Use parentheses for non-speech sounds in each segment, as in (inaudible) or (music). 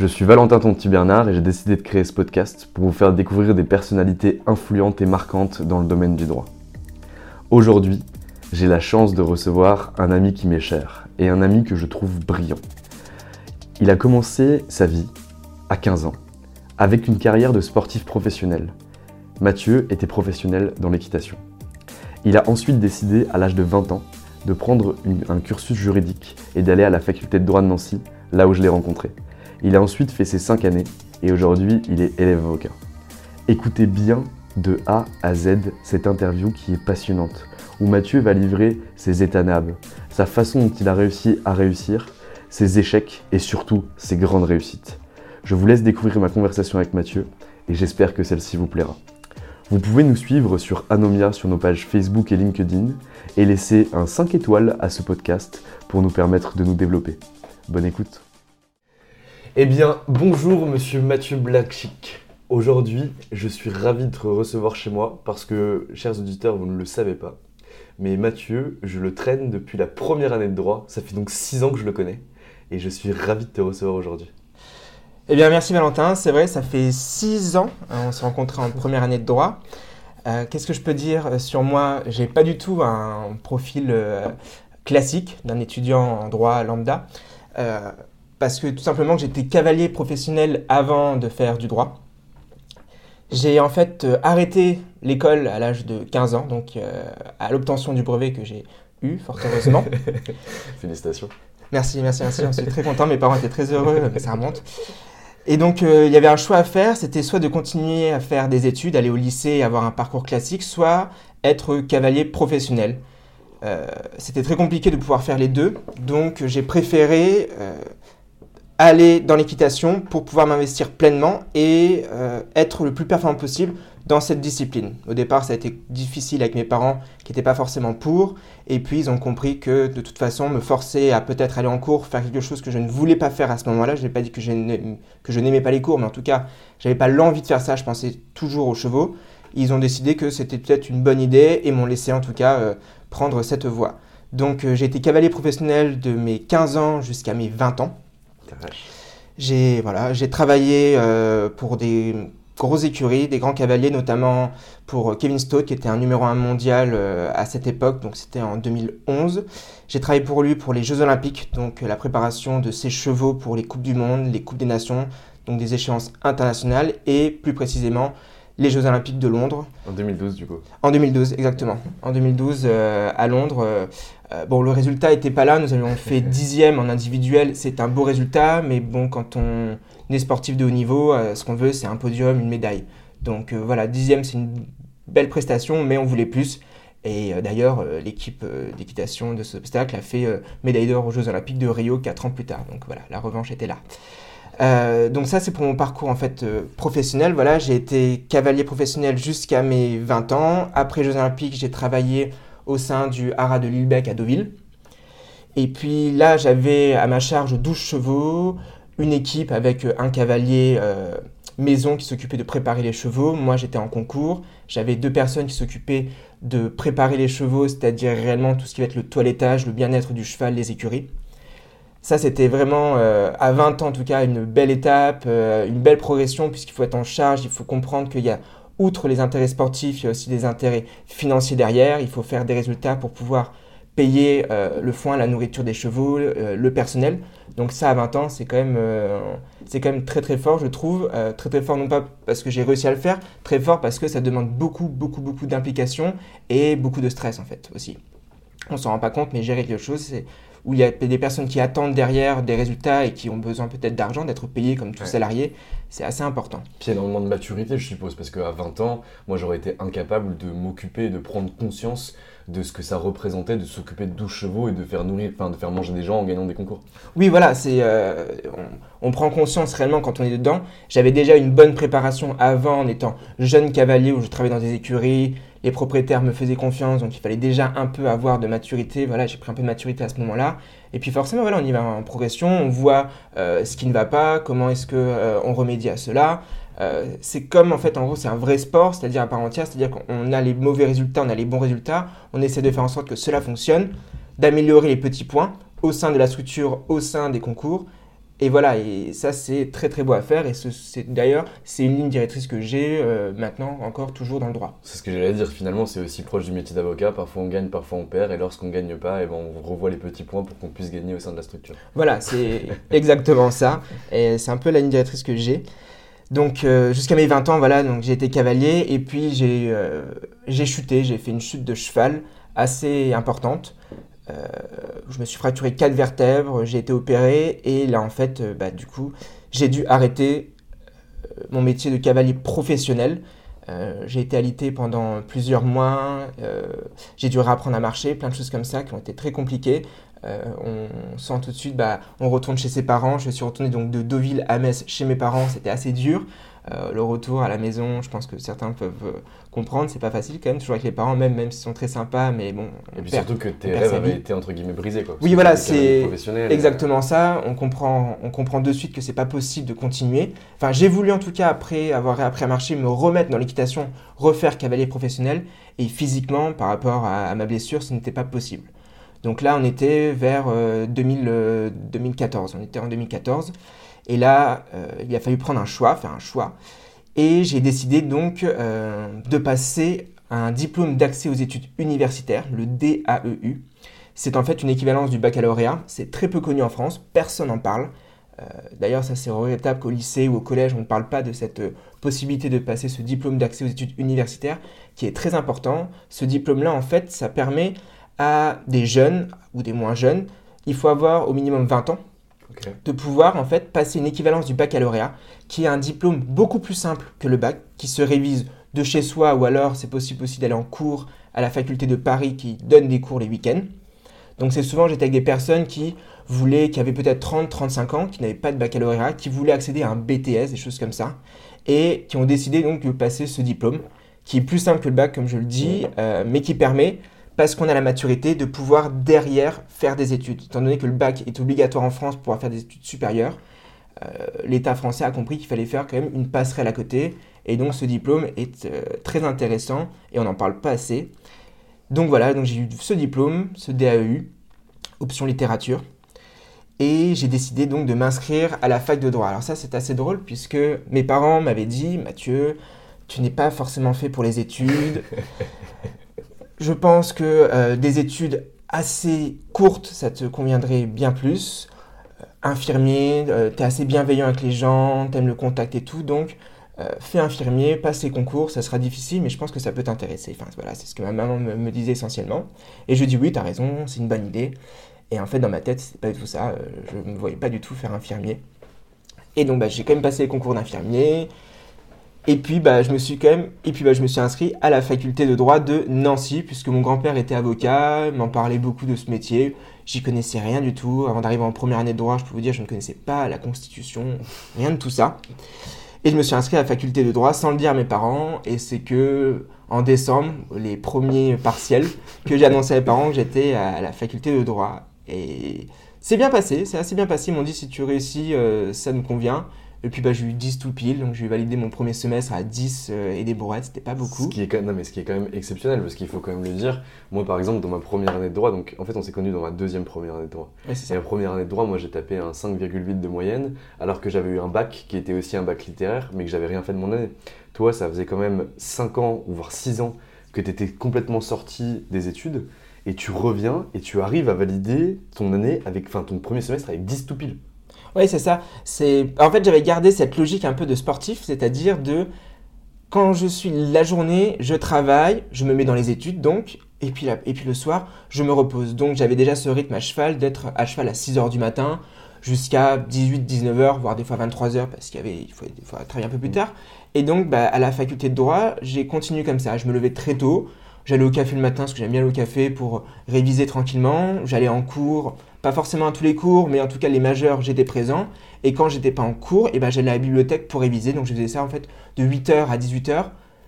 Je suis Valentin Tonti-Bernard et j'ai décidé de créer ce podcast pour vous faire découvrir des personnalités influentes et marquantes dans le domaine du droit. Aujourd'hui, j'ai la chance de recevoir un ami qui m'est cher et un ami que je trouve brillant. Il a commencé sa vie à 15 ans avec une carrière de sportif professionnel. Mathieu était professionnel dans l'équitation. Il a ensuite décidé à l'âge de 20 ans de prendre un cursus juridique et d'aller à la faculté de droit de Nancy, là où je l'ai rencontré. Il a ensuite fait ses 5 années et aujourd'hui il est élève avocat. Écoutez bien de A à Z cette interview qui est passionnante, où Mathieu va livrer ses états sa façon dont il a réussi à réussir, ses échecs et surtout ses grandes réussites. Je vous laisse découvrir ma conversation avec Mathieu et j'espère que celle-ci vous plaira. Vous pouvez nous suivre sur Anomia sur nos pages Facebook et LinkedIn et laisser un 5 étoiles à ce podcast pour nous permettre de nous développer. Bonne écoute. Eh bien, bonjour monsieur Mathieu Blackchick. Aujourd'hui, je suis ravi de te recevoir chez moi parce que, chers auditeurs, vous ne le savez pas, mais Mathieu, je le traîne depuis la première année de droit. Ça fait donc 6 ans que je le connais et je suis ravi de te recevoir aujourd'hui. Eh bien, merci Valentin. C'est vrai, ça fait 6 ans. Hein, on s'est rencontrés en première année de droit. Euh, qu'est-ce que je peux dire euh, sur moi? J'ai pas du tout un profil euh, classique d'un étudiant en droit lambda. Parce que tout simplement j'étais cavalier professionnel avant de faire du droit. J'ai en fait arrêté l'école à l'âge de 15 ans, donc à l'obtention du brevet que j'ai eu, fort heureusement. (laughs) Félicitations. Merci, merci, merci. Je suis très content. Mes parents étaient très heureux, mais ça remonte. Et donc, euh, il y avait un choix à faire, c'était soit de continuer à faire des études, aller au lycée et avoir un parcours classique, soit être cavalier professionnel. Euh, c'était très compliqué de pouvoir faire les deux, donc j'ai préféré euh, aller dans l'équitation pour pouvoir m'investir pleinement et être le plus performant possible dans cette discipline. Au départ, ça a été difficile avec mes parents qui n'étaient pas forcément pour, et puis ils ont compris que de toute façon, me forcer à peut-être aller en cours, faire quelque chose que je ne voulais pas faire à ce moment-là, je n'ai pas dit que je n'aimais pas les cours, mais en tout cas, j'avais pas l'envie de faire ça, je pensais toujours aux chevaux. Ils ont décidé que c'était peut-être une bonne idée et m'ont laissé en tout cas euh, prendre cette voie. Donc euh, j'ai été cavalier professionnel de mes 15 ans jusqu'à mes 20 ans. J'ai travaillé euh, pour des grosses écuries, des grands cavaliers, notamment pour Kevin Stott, qui était un numéro 1 mondial euh, à cette époque, donc c'était en 2011. J'ai travaillé pour lui pour les Jeux Olympiques, donc euh, la préparation de ses chevaux pour les Coupes du Monde, les Coupes des Nations, donc des échéances internationales, et plus précisément les Jeux Olympiques de Londres. En 2012, du coup. En 2012, exactement. En 2012, euh, à Londres. bon, le résultat n'était pas là. Nous avions (laughs) fait dixième en individuel. C'est un beau résultat, mais bon, quand on des sportifs de haut niveau, euh, ce qu'on veut, c'est un podium, une médaille. Donc euh, voilà, dixième, c'est une belle prestation, mais on voulait plus. Et euh, d'ailleurs, l'équipe d'équitation de ce obstacle a fait médaille d'or aux Jeux Olympiques de Rio 4 ans plus tard. Donc voilà, la revanche était là. Donc ça, c'est pour mon parcours en fait professionnel. Voilà, j'ai été cavalier professionnel jusqu'à mes 20 ans. Après Jeux Olympiques, j'ai travaillé au sein du haras de Lillebec à Deauville. Et puis là, j'avais à ma charge 12 chevaux, une équipe avec euh, un cavalier euh, maison qui s'occupait de préparer les chevaux. Moi, j'étais en concours. J'avais deux personnes qui s'occupaient de préparer les chevaux, c'est-à-dire réellement tout ce qui va être le toilettage, le bien-être du cheval, les écuries. Ça, c'était vraiment, euh, à 20 ans en tout cas, une belle étape, euh, une belle progression, puisqu'il faut être en charge, il faut comprendre qu'il y a, outre les intérêts sportifs, il y a aussi des intérêts financiers derrière. Il faut faire des résultats pour pouvoir payer euh, le foin, la nourriture des chevaux, le personnel. Donc ça, à 20 ans, c'est quand, même, quand même très très fort, je trouve. très très fort, non pas parce que j'ai réussi à le faire, très fort parce que ça demande beaucoup, beaucoup, beaucoup d'implication et beaucoup de stress en fait aussi. On s'en rend pas compte, mais gérer quelque chose, c'est où il y a des personnes qui attendent derrière des résultats et qui ont besoin peut-être d'argent, d'être payés comme tout salarié, c'est assez important. Puis énormément de maturité, je suppose, parce qu'à 20 ans, moi j'aurais été incapable de m'occuper, de prendre conscience de ce que ça représentait de s'occuper de 12 chevaux et de faire nourrir, enfin de faire manger des gens en gagnant des concours. Oui, voilà, c'est euh, on, prend conscience réellement quand on est dedans. J'avais déjà une bonne préparation avant en étant jeune cavalier où je travaillais dans des écuries, les propriétaires me faisaient confiance, donc il fallait déjà un peu avoir de maturité. Voilà, j'ai pris un peu de maturité à ce moment-là. Et puis forcément, voilà, on y va en progression, on voit euh, ce qui ne va pas, comment est-ce que euh, on remédie à cela. Euh, c'est comme en fait, en gros, c'est un vrai sport, c'est-à-dire à part entière, c'est-à-dire qu'on a les mauvais résultats, on a les bons résultats, on essaie de faire en sorte que cela fonctionne, d'améliorer les petits points au sein de la structure, au sein des concours, et voilà, et ça c'est très très beau à faire. Et c'est d'ailleurs c'est une ligne directrice que j'ai euh, maintenant encore toujours dans le droit. C'est ce que j'allais dire. Finalement, c'est aussi proche du métier d'avocat. Parfois on gagne, parfois on perd. Et lorsqu'on gagne pas, et eh ben, on revoit les petits points pour qu'on puisse gagner au sein de la structure. Voilà, c'est (laughs) exactement ça. Et c'est un peu la ligne directrice que j'ai. Donc euh, jusqu'à mes 20 ans, voilà, donc j'ai été cavalier et puis j'ai euh, j'ai chuté, j'ai fait une chute de cheval assez importante. Euh, je me suis fracturé quatre vertèbres, j'ai été opéré et là en fait, euh, bah, du coup, j'ai dû arrêter euh, mon métier de cavalier professionnel. j'ai été alité pendant plusieurs mois, j'ai dû réapprendre à marcher, plein de choses comme ça qui ont été très compliquées. on sent tout de suite, bah, on retourne chez ses parents. Je suis retourné donc de Deauville à Metz chez mes parents, c'était assez dur. Euh, le retour à la maison, je pense que certains peuvent euh, comprendre, c'est pas facile quand même, toujours avec les parents, même, même s'ils sont très sympas, mais bon. Et puis surtout que tes rêves avaient été entre guillemets brisés, quoi. Oui, voilà, c'est exactement ça. On comprend, on comprend de suite que c'est pas possible de continuer. Enfin, j'ai voulu en tout cas, après avoir appris à marcher, me remettre dans l'équitation, refaire cavalier professionnel, et physiquement, par rapport à, ma blessure, ce n'était pas possible. Donc là, on était vers 2000, euh, 2014. On était en 2014. Et là, euh, il a fallu prendre un choix, faire un choix. Et j'ai décidé donc euh, de passer un diplôme d'accès aux études universitaires, le DAEU. C'est en fait une équivalence du baccalauréat. C'est très peu connu en France, personne n'en parle. Euh, d'ailleurs, ça c'est regrettable qu'au lycée ou au collège, on ne parle pas de cette possibilité de passer ce diplôme d'accès aux études universitaires, qui est très important. Ce diplôme-là, en fait, ça permet à des jeunes ou des moins jeunes, il faut avoir au minimum 20 ans de pouvoir en fait passer une équivalence du baccalauréat, qui est un diplôme beaucoup plus simple que le bac, qui se révise de chez soi ou alors c'est possible aussi d'aller en cours à la faculté de Paris qui donne des cours les week-ends. Donc c'est souvent j'étais avec des personnes qui voulaient, qui avaient peut-être 30, 35 ans, qui n'avaient pas de baccalauréat, qui voulaient accéder à un BTS, des choses comme ça, et qui ont décidé donc de passer ce diplôme, qui est plus simple que le bac comme je le dis, euh, mais qui permet parce qu'on a la maturité de pouvoir derrière faire des études. Étant donné que le bac est obligatoire en France pour pouvoir faire des études supérieures, euh, l'État français a compris qu'il fallait faire quand même une passerelle à côté. Et donc ce diplôme est euh, très intéressant et on n'en parle pas assez. Donc voilà, donc j'ai eu ce diplôme, ce DAEU, option littérature. Et j'ai décidé donc de m'inscrire à la fac de droit. Alors ça c'est assez drôle puisque mes parents m'avaient dit, Mathieu, tu n'es pas forcément fait pour les études. (laughs) Je pense que euh, des études assez courtes, ça te conviendrait bien plus. Euh, infirmier, euh, tu es assez bienveillant avec les gens, tu aimes le contact et tout, donc fais infirmier, passe les concours, ça sera difficile, mais je pense que ça peut t'intéresser. Enfin voilà, c'est ce que ma maman me, disait essentiellement. Et je dis oui, tu as raison, c'est une bonne idée. Et en fait, dans ma tête, c'est pas du tout ça. je ne me voyais pas du tout faire infirmier. Et donc, bah, j'ai quand même passé les concours d'infirmier. Et puis, bah, je me suis quand même, et puis, bah, je me suis inscrit à la faculté de droit de Nancy, puisque mon grand-père était avocat, m'en parlait beaucoup de ce métier. J'y connaissais rien du tout. Avant d'arriver en première année de droit, je peux vous dire, je ne connaissais pas la Constitution, rien de tout ça. Et je me suis inscrit à la faculté de droit sans le dire à mes parents. Et c'est que en décembre, les premiers partiels, que j'ai annoncé à mes parents que j'étais à la faculté de droit. Et c'est bien passé, c'est assez bien passé. Ils m'ont dit si tu réussis, euh, ça nous convient. Et puis bah, j'ai eu 10 tout pile, donc j'ai validé mon premier semestre à 10 euh, et des brouettes, c'était pas beaucoup. Ce qui, est quand même, non, mais ce qui est quand même exceptionnel, parce qu'il faut quand même le dire. Moi, par exemple, dans ma première année de droit, donc en fait, on s'est connus dans ma deuxième première année de droit. Ouais, Et la première année de droit, moi, j'ai tapé un 5,8 de moyenne, alors que j'avais eu un bac qui était aussi un bac littéraire, mais que j'avais rien fait de mon année. Toi, ça faisait quand même 5 ans, ou voire 6 ans, que tu étais complètement sorti des études, et tu reviens et tu arrives à valider ton année avec, enfin, ton premier semestre avec 10 tout pile. Oui, c'est ça. C'est en fait j'avais gardé cette logique un peu de sportif, c'est-à-dire de quand je suis la journée, je travaille, je me mets dans les études donc et puis la- et puis le soir, je me repose. Donc j'avais déjà ce rythme à cheval d'être à cheval à 6 heures du matin jusqu'à 18 19 heures voire des fois 23 heures parce qu'il y avait il faut des fois travailler un peu plus tard. Et donc bah, à la faculté de droit, j'ai continué comme ça, je me levais très tôt. J'allais au café le matin parce que j'aime bien aller au café pour réviser tranquillement. J'allais en cours, pas forcément à tous les cours, mais en tout cas les majeurs, j'étais présent. Et quand j'étais pas en cours, et ben j'allais à la bibliothèque pour réviser. Donc je faisais ça en fait de 8h à 18h.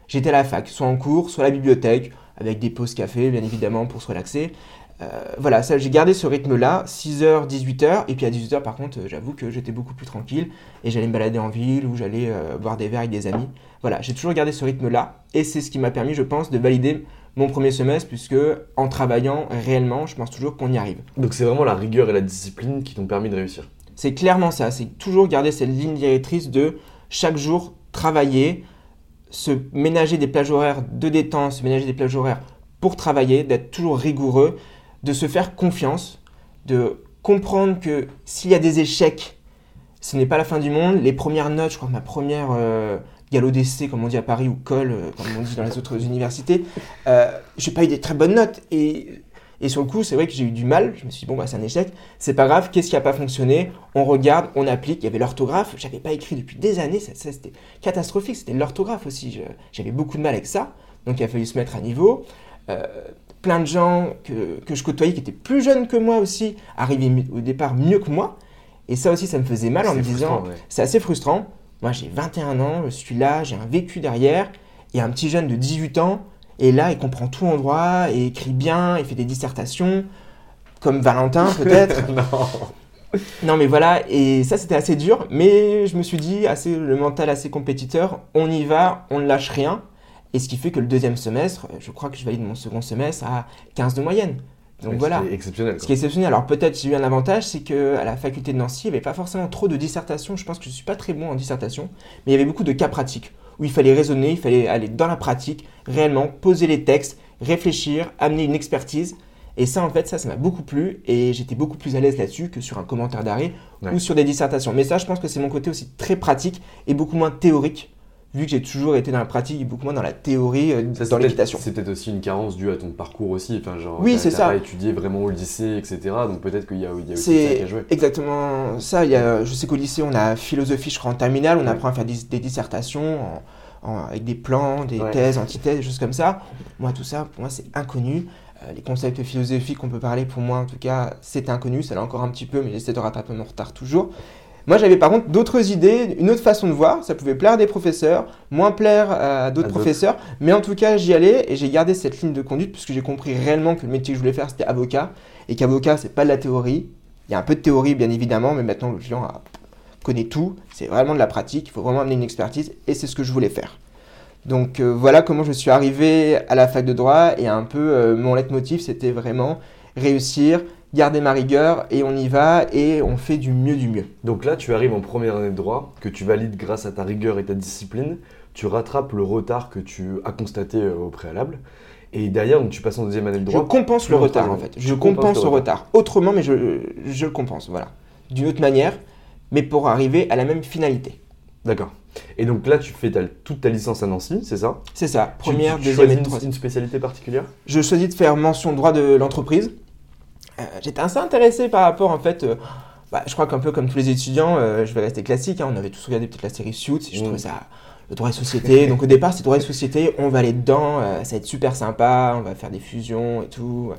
J'étais à la fac, soit en cours, soit à la bibliothèque, avec des pauses café, bien évidemment, pour se relaxer. Euh, voilà, ça j'ai gardé ce rythme-là, 6h, 18h. Et puis à 18h, par contre, euh, j'avoue que j'étais beaucoup plus tranquille. Et j'allais me balader en ville ou j'allais euh, boire des verres avec des amis. Voilà, j'ai toujours gardé ce rythme-là. Et c'est ce qui m'a permis, je pense, de valider mon premier semestre, puisque en travaillant réellement, je pense toujours qu'on y arrive. Donc c'est vraiment la rigueur et la discipline qui t'ont permis de réussir. C'est clairement ça, c'est toujours garder cette ligne directrice de chaque jour travailler, se ménager des plages horaires de détente, se ménager des plages horaires pour travailler, d'être toujours rigoureux, de se faire confiance, de comprendre que s'il y a des échecs, ce n'est pas la fin du monde. Les premières notes, je crois que ma première euh, d'essai, comme on dit à Paris, ou colle, euh, comme on dit dans les autres universités, euh, j'ai pas eu des très bonnes notes. Et, et sur le coup, c'est vrai que j'ai eu du mal. Je me suis dit, bon, bah, c'est un échec. C'est pas grave, qu'est-ce qui a pas fonctionné? On regarde, on applique. Il y avait l'orthographe. J'avais pas écrit depuis des années. Ça, ça, c'était catastrophique. C'était l'orthographe aussi. J'avais beaucoup de mal avec ça. Donc, il a fallu se mettre à niveau. Euh, plein de gens que, que je côtoyais qui étaient plus jeunes que moi aussi arrivaient au départ mieux que moi. Et ça aussi, ça me faisait mal en me disant, ouais. c'est assez frustrant. Moi, j'ai 21 ans, je suis là, j'ai un vécu derrière. Il y a un petit jeune de 18 ans, et là, il comprend tout en droit, et écrit bien, il fait des dissertations, comme Valentin (laughs) peut-être. non. non, mais voilà, et ça, c'était assez dur, mais je me suis dit, assez, le mental assez compétiteur, on y va, on ne lâche rien. Et ce qui fait que le deuxième semestre, je crois que je valide mon second semestre à 15 de moyenne. Donc voilà. Exceptionnel. Ce qui est exceptionnel, alors peut-être j'ai eu un avantage, c'est qu'à la faculté de Nancy, il n'y avait pas forcément trop de dissertations. Je pense que je ne suis pas très bon en dissertation, mais il y avait beaucoup de cas pratiques où il fallait raisonner, il fallait aller dans la pratique, réellement poser les textes, réfléchir, amener une expertise. Et ça, en fait, ça, ça m'a beaucoup plu et j'étais beaucoup plus à l'aise là-dessus que sur un commentaire d'arrêt Ouais. ou sur des dissertations. Mais ça, je pense que c'est mon côté aussi très pratique et beaucoup moins théorique, vu que j'ai toujours été dans la pratique et beaucoup moins dans la théorie euh, Ça, dans l'équitation. C'est peut-être aussi une carence due à ton parcours aussi. Enfin, genre, Oui, c'est ça. pas étudié vraiment au lycée, etc. Donc peut-être qu'il y a, il y a aussi ça qui a joué. exactement ça. Il y a, je sais qu'au lycée, on a philosophie, je crois, en terminale, on apprend à faire des, des dissertations en- en- avec des plans, des Ouais. thèses, antithèses, des choses comme ça. Moi, tout ça, pour moi, c'est inconnu. Euh, les concepts philosophiques qu'on peut parler, pour moi, en tout cas, c'est inconnu. Ça l'est encore un petit peu, mais j'essaie de rattraper mon retard toujours. Moi, j'avais par contre d'autres idées, une autre façon de voir. Ça pouvait plaire à des professeurs, moins plaire à d'autres professeurs. Mais en tout cas, j'y allais et j'ai gardé cette ligne de conduite puisque j'ai compris réellement que le métier que je voulais faire, c'était avocat. Et qu'avocat, c'est pas de la théorie. Il y a un peu de théorie, bien évidemment, mais maintenant, le client a- connaît tout. C'est vraiment de la pratique. Il faut vraiment amener une expertise et c'est ce que je voulais faire. Donc euh, voilà comment je suis arrivé à la fac de droit et un peu euh, mon leitmotiv, c'était vraiment réussir, garder ma rigueur et on y va et on fait du mieux du mieux. Donc là, tu arrives en première année de droit, que tu valides grâce à ta rigueur et ta discipline. Tu rattrapes le retard que tu as constaté euh, au préalable. Et derrière, donc, tu passes en deuxième année de Je droit. compense le retard en fait. Tu Je compense le retard. Autrement, mais je, je le compense, voilà. D'une autre manière, mais pour arriver à la même finalité. D'accord. Et donc là, tu fais ta- toute ta licence à Nancy, c'est ça? C'est ça, Tu- première, tu, deuxième et une, troisième. une spécialité particulière? Je choisis de faire mention droit de l'entreprise. Euh, J'étais assez intéressé par rapport, en fait, euh, bah, je crois qu'un peu comme tous les étudiants, euh, je vais rester classique, hein, on avait tous regardé peut-être la série Suits, et je Mm. trouvais ça le droit et société. Donc au départ, c'est droit et société, on va aller dedans, euh, ça va être super sympa, on va faire des fusions et tout.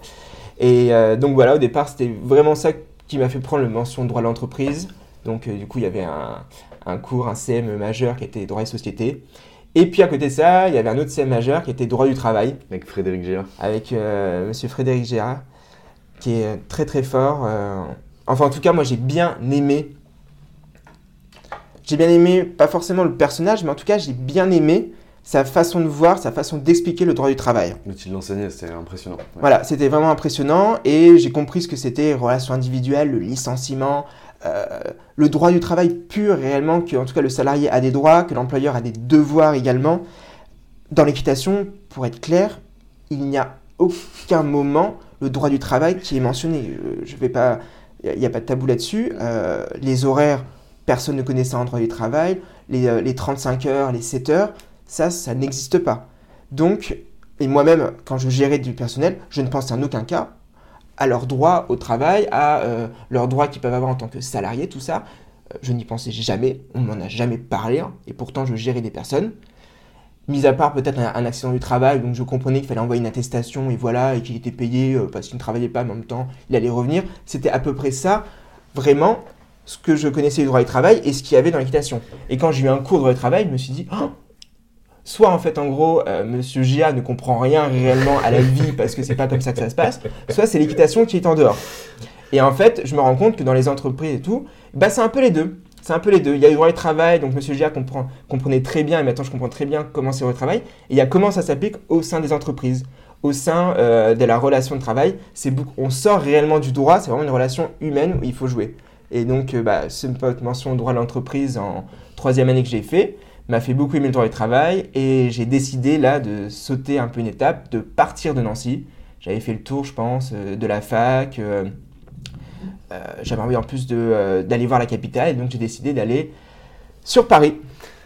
Et euh, donc voilà, au départ, c'était vraiment ça qui m'a fait prendre le mention droit de l'entreprise. Donc du coup, il y avait un, un cours, un CM majeur qui était droit et société. Et puis à côté de ça, il y avait un autre CM majeur qui était droit du travail avec Frédéric Géa avec Monsieur Frédéric Gérard, qui est très très fort. euh. Enfin, en tout cas, moi j'ai bien aimé. J'ai bien aimé, pas forcément le personnage, mais en tout cas, j'ai bien aimé sa façon de voir, sa façon d'expliquer le droit du travail. Mais tu l'enseignais, c'était impressionnant. Ouais. Voilà, c'était vraiment impressionnant et j'ai compris ce que c'était relation individuelle, le licenciement, euh, le droit du travail pur réellement, que en tout cas le salarié a des droits, que l'employeur a des devoirs également. Dans l'équitation, pour être clair, il n'y a aucun moment le droit du travail qui est mentionné. Euh, je vais pas, il n'y a, pas de tabou là-dessus. Euh, les horaires, personne ne connaissait en droit du travail. Les, euh, les 35 heures, les 7 heures, ça, ça n'existe pas. Donc, et moi-même, quand je gérais du personnel, je ne pense en aucun cas à leurs droits au travail, à euh, leurs droits qu'ils peuvent avoir en tant que salariés, tout ça. Euh, je n'y pensais jamais, on m'en a jamais parlé, hein, et pourtant je gérais des personnes. Mis à part peut-être un, accident du travail, donc je comprenais qu'il fallait envoyer une attestation, et voilà, et qu'il était payé euh, parce qu'il ne travaillait pas, mais en même temps, il allait revenir. C'était à peu près ça, vraiment, ce que je connaissais du droit du travail et ce qu'il y avait dans l'équitation. Et quand j'ai eu un cours de droit du travail, je me suis dit, Oh soit en fait en gros euh, Monsieur Gia ne comprend rien réellement à la vie parce que c'est pas comme ça que ça se passe, soit c'est l'équitation qui est en dehors. Et en fait, je me rends compte que dans les entreprises et tout, bah c'est un peu les deux. C'est un peu les deux. Il y a le droit du travail, donc Monsieur Gia comprend, comprenait très bien, et maintenant je comprends très bien comment c'est le travail. Et il y a comment ça s'applique au sein des entreprises, au sein euh, de la relation de travail. C'est on sort réellement du droit, c'est vraiment une relation humaine où il faut jouer. Et donc, euh, bah, petite mention droit de l'entreprise en troisième année que j'ai fait m'a fait beaucoup aimer le droit du travail et j'ai décidé là de sauter un peu une étape, de partir de Nancy. J'avais fait le tour, je pense, euh, de la fac. euh, J'avais envie en plus euh, d'aller voir la capitale et donc j'ai décidé d'aller sur Paris.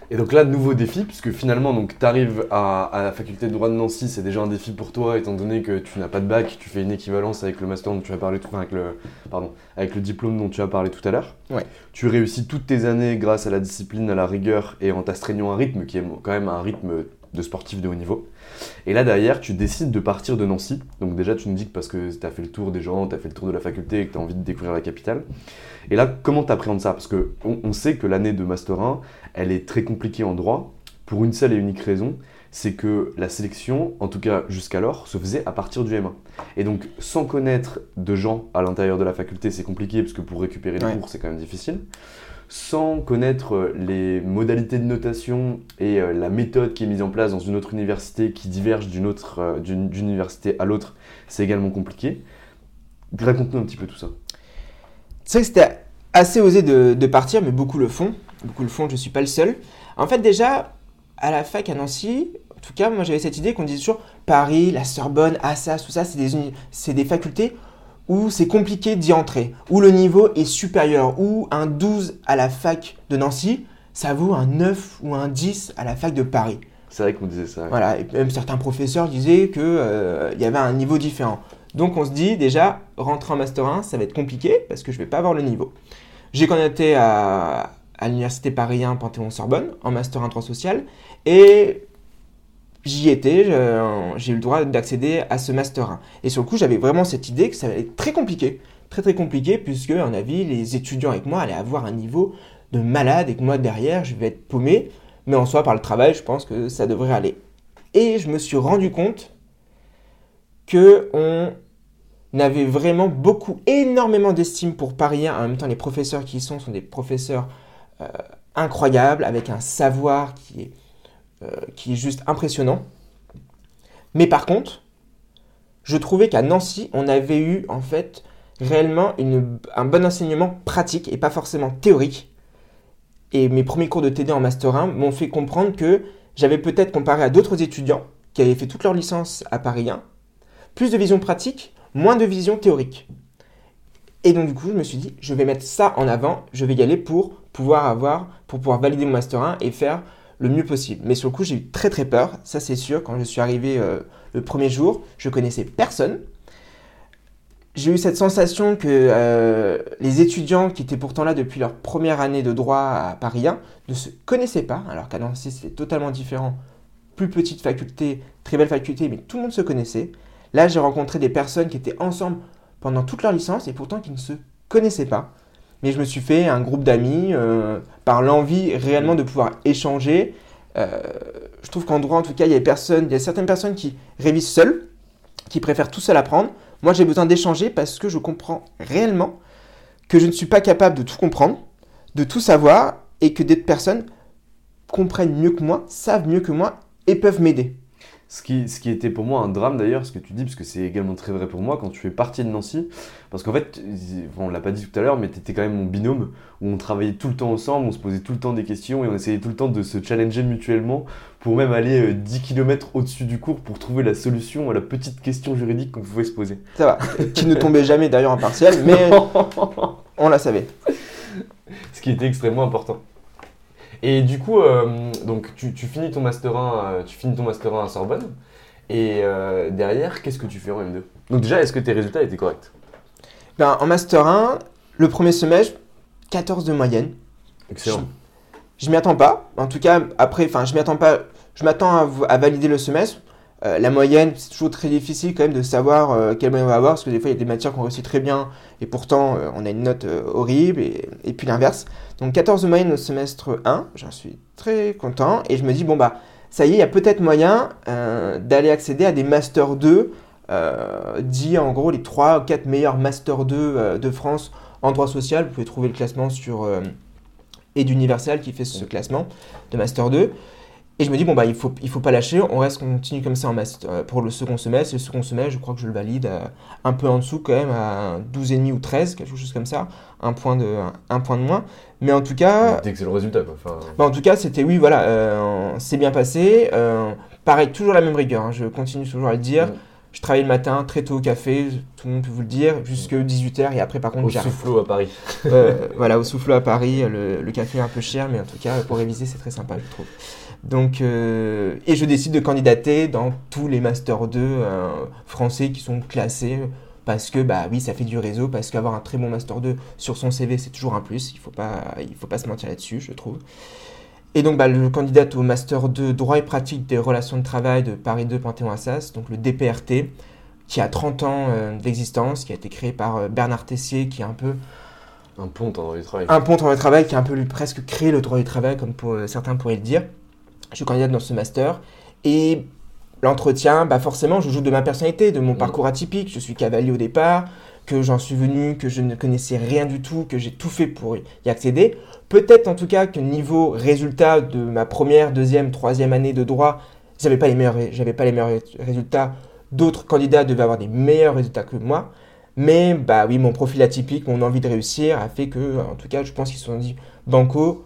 Et donc là, nouveau défi, puisque finalement, donc, tu arrives à, à la faculté de droit de Nancy, c'est déjà un défi pour toi, étant donné que tu n'as pas de bac, tu fais une équivalence avec le master dont tu as parlé, tout, enfin, avec le, pardon, avec le diplôme dont tu as parlé tout à l'heure. Ouais. Tu réussis toutes tes années grâce à la discipline, à la rigueur et en t'astreignant un rythme qui est quand même un rythme de sportif de haut niveau. Et là, derrière, tu décides de partir de Nancy. Donc déjà, tu nous dis que parce que tu as fait le tour des gens, tu as fait le tour de la faculté et que tu as envie de découvrir la capitale. Et là, comment tu appréhendes ça? Parce qu'on on sait que l'année de Master 1, elle est très compliquée en droit, pour une seule et unique raison, c'est que la sélection, en tout cas jusqu'alors, se faisait à partir du M1. Et donc, sans connaître de gens à l'intérieur de la faculté, c'est compliqué, parce que pour récupérer les Ouais. cours, c'est quand même difficile. Sans connaître euh, les modalités de notation et euh, la méthode qui est mise en place dans une autre université qui diverge d'une autre euh, d'une université à l'autre, c'est également compliqué. Raconte-nous un petit peu tout ça. C'est vrai que c'était assez osé de, partir, mais beaucoup le font. Beaucoup le font, je ne suis pas le seul. En fait, déjà, à la fac à Nancy, en tout cas, moi j'avais cette idée qu'on disait toujours Paris, la Sorbonne, Assas, tout ça, c'est des, c'est des facultés où c'est compliqué d'y entrer, où le niveau est supérieur, où un 12 à la fac de Nancy, ça vaut un 9 ou un 10 à la fac de Paris. C'est vrai qu'on disait ça. Voilà, et même certains professeurs disaient qu'il y avait un niveau différent. Donc on se dit déjà, rentrer en Master 1, ça va être compliqué parce que je vais pas avoir le niveau. J'ai candidaté à, à l'université Paris 1 Panthéon-Sorbonne en Master 1 droit social et j'y étais, j'ai eu le droit d'accéder à ce Master 1. Et sur le coup, j'avais vraiment cette idée que ça allait être très compliqué, très très compliqué puisque, à mon avis, les étudiants avec moi allaient avoir un niveau de malade et que moi derrière, je vais être paumé. Mais en soi, par le travail, je pense que ça devrait aller. Et je me suis rendu compte que on avait vraiment beaucoup, énormément d'estime pour Paris 1. En même temps, les professeurs qui y sont sont des professeurs euh, incroyables, avec un savoir qui est, euh, qui est juste impressionnant. Mais par contre, je trouvais qu'à Nancy, on avait eu en fait réellement un bon enseignement pratique et pas forcément théorique. Et mes premiers cours de TD en Master 1 m'ont fait comprendre que j'avais peut-être comparé à d'autres étudiants qui avaient fait toute leur licence à Paris 1, plus de vision pratique, moins de vision théorique. Et donc du coup, je me suis dit, je vais mettre ça en avant, je vais y aller pour pouvoir avoir, pour pouvoir valider mon Master 1 et faire le mieux possible. Mais sur le coup, j'ai eu très très peur, ça c'est sûr, quand je suis arrivé euh, le premier jour, je connaissais personne. J'ai eu cette sensation que euh, les étudiants qui étaient pourtant là depuis leur première année de droit à Paris 1 ne se connaissaient pas, alors qu'à Nancy c'était totalement différent. Plus petite faculté, très belle faculté, mais tout le monde se connaissait. Là, j'ai rencontré des personnes qui étaient ensemble pendant toute leur licence et pourtant qui ne se connaissaient pas. Mais je me suis fait un groupe d'amis euh, par l'envie réellement de pouvoir échanger. Euh, je trouve qu'en droit, en tout cas, il y a, il y a certaines personnes qui révisent seules, qui préfèrent tout seul apprendre. Moi, j'ai besoin d'échanger parce que je comprends réellement que je ne suis pas capable de tout comprendre, de tout savoir, et que d'autres personnes comprennent mieux que moi, savent mieux que moi et peuvent m'aider. Ce qui, ce qui était pour moi un drame d'ailleurs, ce que tu dis, parce que c'est également très vrai pour moi, quand tu fais partie de Nancy, parce qu'en fait, on l'a pas dit tout à l'heure, mais tu étais quand même mon binôme, où on travaillait tout le temps ensemble, on se posait tout le temps des questions et on essayait tout le temps de se challenger mutuellement pour même aller 10 km au-dessus du cours pour trouver la solution à la petite question juridique qu'on pouvait se poser. Ça va, (laughs) qui ne tombait jamais d'ailleurs en partiel, mais (laughs) on la savait. Ce qui était extrêmement important. Et du coup, euh, donc tu, tu, finis ton master 1, euh, tu finis ton master 1 à Sorbonne. Et euh, derrière, qu'est-ce que tu fais en M2 Donc déjà, est-ce que tes résultats étaient corrects? Ben, En master 1, le premier semestre, 14 de moyenne. Excellent. Je, je m'y attends pas. En tout cas, après, enfin, je m'y attends pas. Je m'attends à, à, valider le semestre. Euh, la moyenne, c'est toujours très difficile quand même de savoir euh, quelle moyenne on va avoir, parce que des fois il y a des matières qu'on réussit très bien et pourtant euh, on a une note horrible, et, et puis l'inverse. Donc 14 de moyenne au semestre 1, j'en suis très content, et je me dis, bon bah ça y est, il y a peut-être moyen d'aller accéder à des Master 2, dit en gros les 3 ou 4 meilleurs Master 2 de France en droit social. Vous pouvez trouver le classement sur Aide Universelle qui fait ce classement de Master 2. Et je me dis, bon, bah, il faut, il faut pas lâcher, on reste, on continue comme ça en master, pour le second semestre. Le second semestre, je crois que je le valide un peu en dessous, quand même, à 12,5 ou 13, quelque chose comme ça. Un point de, un point de moins. Mais en tout cas. D'excellents résultats, quoi. Enfin... Bah, en tout cas, c'était, oui, voilà, euh, c'est bien passé. Euh, pareil, toujours la même rigueur, hein, je continue toujours à le dire. Je travaille le matin, très tôt au café, tout le monde peut vous le dire, jusque 18h et après par contre Au soufflot à Paris. euh, voilà, au soufflot à Paris, le, le, café est un peu cher, mais en tout cas pour réviser c'est très sympa je trouve. Donc, euh, et je décide de candidater dans tous les Master 2 euh, français qui sont classés parce que, bah oui, ça fait du réseau, parce qu'avoir un très bon Master 2 sur son CV, c'est toujours un plus. Il ne faut, pas, il faut pas se mentir là-dessus, je trouve. Et donc, bah, je candidate au Master 2 Droit et pratique des relations de travail de Paris 2 Panthéon-Assas, donc le DPRT, qui a 30 ans euh, d'existence, qui a été créé par Bernard Tessier, qui est un peu un pont en droit du travail. Un pont en droit du travail qui a un peu lui, presque créé le droit du travail, comme pour, certains pourraient le dire. Je suis candidate dans ce master. Et l'entretien, bah forcément, je joue de ma personnalité, de mon mmh. parcours atypique. Je suis cavalier au départ, que j'en suis venu, que je ne connaissais rien du tout, que j'ai tout fait pour y accéder. Peut-être en tout cas que niveau résultat de ma première, deuxième, troisième année de droit, j'avais pas les meilleurs, j'avais pas les meilleurs résultats. D'autres candidats devaient avoir des meilleurs résultats que moi. Mais bah oui, mon profil atypique, mon envie de réussir a fait que, en tout cas, je pense qu'ils se sont dit, Banco,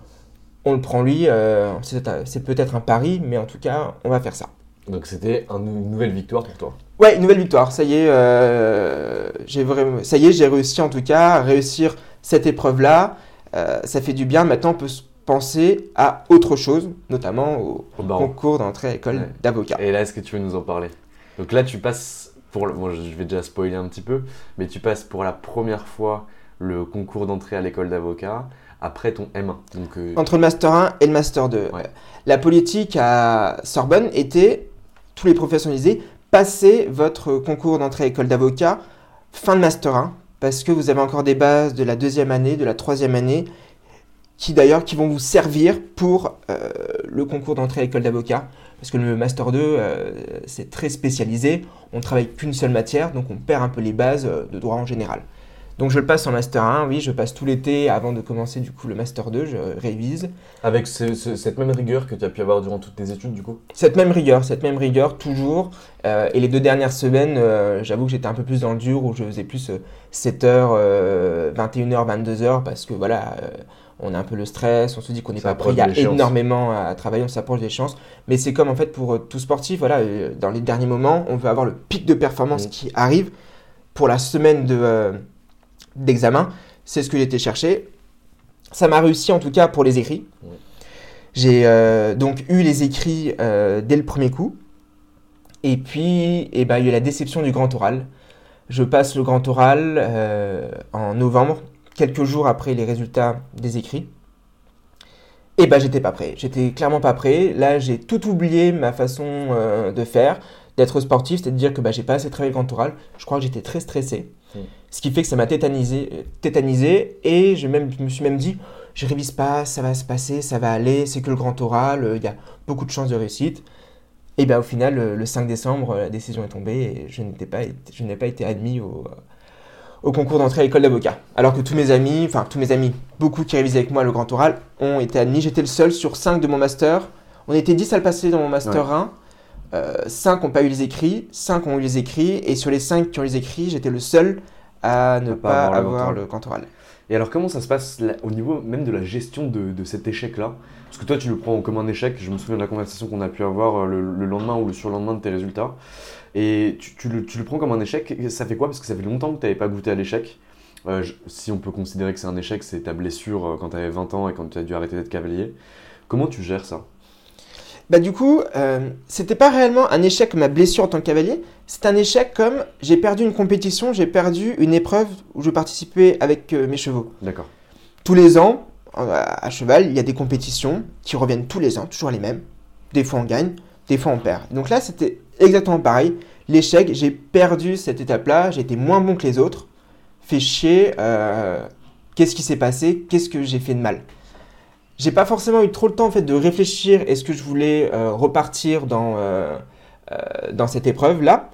on le prend lui, euh, c'est peut-être un pari, mais en tout cas, on va faire ça. Donc c'était une nouvelle victoire pour toi. Ouais, une nouvelle victoire. Ça y est, euh, j'ai vraiment, ça y est, j'ai réussi en tout cas à réussir cette épreuve-là. Euh, ça fait du bien. Maintenant, on peut penser à autre chose, notamment au, au concours d'entrée à l'école ouais. d'avocat. Et là, est-ce que tu veux nous en parler? Donc là, tu passes pour, le... bon, je vais déjà spoiler un petit peu, mais tu passes pour la première fois le concours d'entrée à l'école d'avocat après ton M1. Donc, euh... Entre le Master 1 et le Master 2. Ouais. La politique à Sorbonne était, tous les professionnalisés, passez votre concours d'entrée à l'école d'avocat fin de Master 1, parce que vous avez encore des bases de la deuxième année, de la troisième année, qui d'ailleurs qui vont vous servir pour euh, le concours d'entrée à l'école d'avocat. Parce que le Master 2, euh, c'est très spécialisé, on ne travaille qu'une seule matière, donc on perd un peu les bases de droit en général. Donc je le passe en Master 1, oui, je passe tout l'été avant de commencer du coup le Master 2, je révise. Avec ce, ce, cette même rigueur que tu as pu avoir durant toutes tes études du coup? Cette même rigueur, cette même rigueur toujours. Euh, et les deux dernières semaines, euh, j'avoue que j'étais un peu plus dans le dur, où je faisais plus 7h, 21h, 22h, parce que voilà, euh, on a un peu le stress, on se dit qu'on n'est pas prêt, il y a énormément à travailler, on s'approche des chances. Mais c'est comme en fait pour tout sportif, voilà, dans les derniers moments, on veut avoir le pic de performance mmh. qui arrive pour la semaine de d'examen. C'est ce que j'ai été chercher. Ça m'a réussi en tout cas pour les écrits. Ouais. J'ai euh, donc eu les écrits euh, dès le premier coup. Et puis, eh ben, il y a eu la déception du grand oral. Je passe le grand oral euh, en novembre, quelques jours après les résultats des écrits. Et ben, j'étais pas prêt. J'étais clairement pas prêt. Là, j'ai tout oublié ma façon de faire, d'être sportif, c'est de dire que bah, j'ai pas assez travaillé le grand oral. Je crois que j'étais très stressé. Mmh. Ce qui fait que ça m'a tétanisé, tétanisé et je, même, je me suis même dit, je révise pas, ça va se passer, ça va aller, c'est que le grand oral, il y a beaucoup de chances de réussite. Et bien au final, le, le 5 décembre, la décision est tombée et je n'ai pas, été, je pas été admis au, au concours d'entrée à l'école d'avocat. Alors que tous mes amis, enfin tous mes amis, beaucoup qui révisaient avec moi le grand oral, ont été admis. J'étais le seul sur 5 de mon master. On était 10 à le passer dans mon master 1. 5 n'ont pas eu les écrits, 5 ont eu les écrits, et sur les 5 qui ont eu les écrits, j'étais le seul à ne À pas pas, avoir le avoir grand le grand oral. Et alors, comment ça se passe là, au niveau même de la gestion de, de cet échec-là? Parce que toi, tu le prends comme un échec. Je me souviens de la conversation qu'on a pu avoir euh, le, le lendemain ou le surlendemain de tes résultats. Et tu, tu le, tu le prends comme un échec. Et Ça fait quoi? Parce que ça fait longtemps que tu n'avais pas goûté à l'échec. Euh, je- si on peut considérer que c'est un échec, c'est ta blessure euh, quand tu avais 20 ans et quand tu as dû arrêter d'être cavalier. Comment tu gères ça? Bah du coup, euh, c'était pas réellement un échec ma blessure en tant que cavalier, c'est un échec comme j'ai perdu une compétition, j'ai perdu une épreuve où je participais avec euh, mes chevaux. D'accord. Tous les ans, à cheval, il y a des compétitions qui reviennent tous les ans, toujours les mêmes. Des fois on gagne, des fois on perd. Donc là, c'était exactement pareil. L'échec, j'ai perdu cette étape-là, j'ai été moins bon que les autres. Fait chier, euh, qu'est-ce qui s'est passé, qu'est-ce que j'ai fait de mal? J'ai pas forcément eu trop le temps en fait de réfléchir est-ce que je voulais euh, repartir dans, euh, euh, dans cette épreuve-là?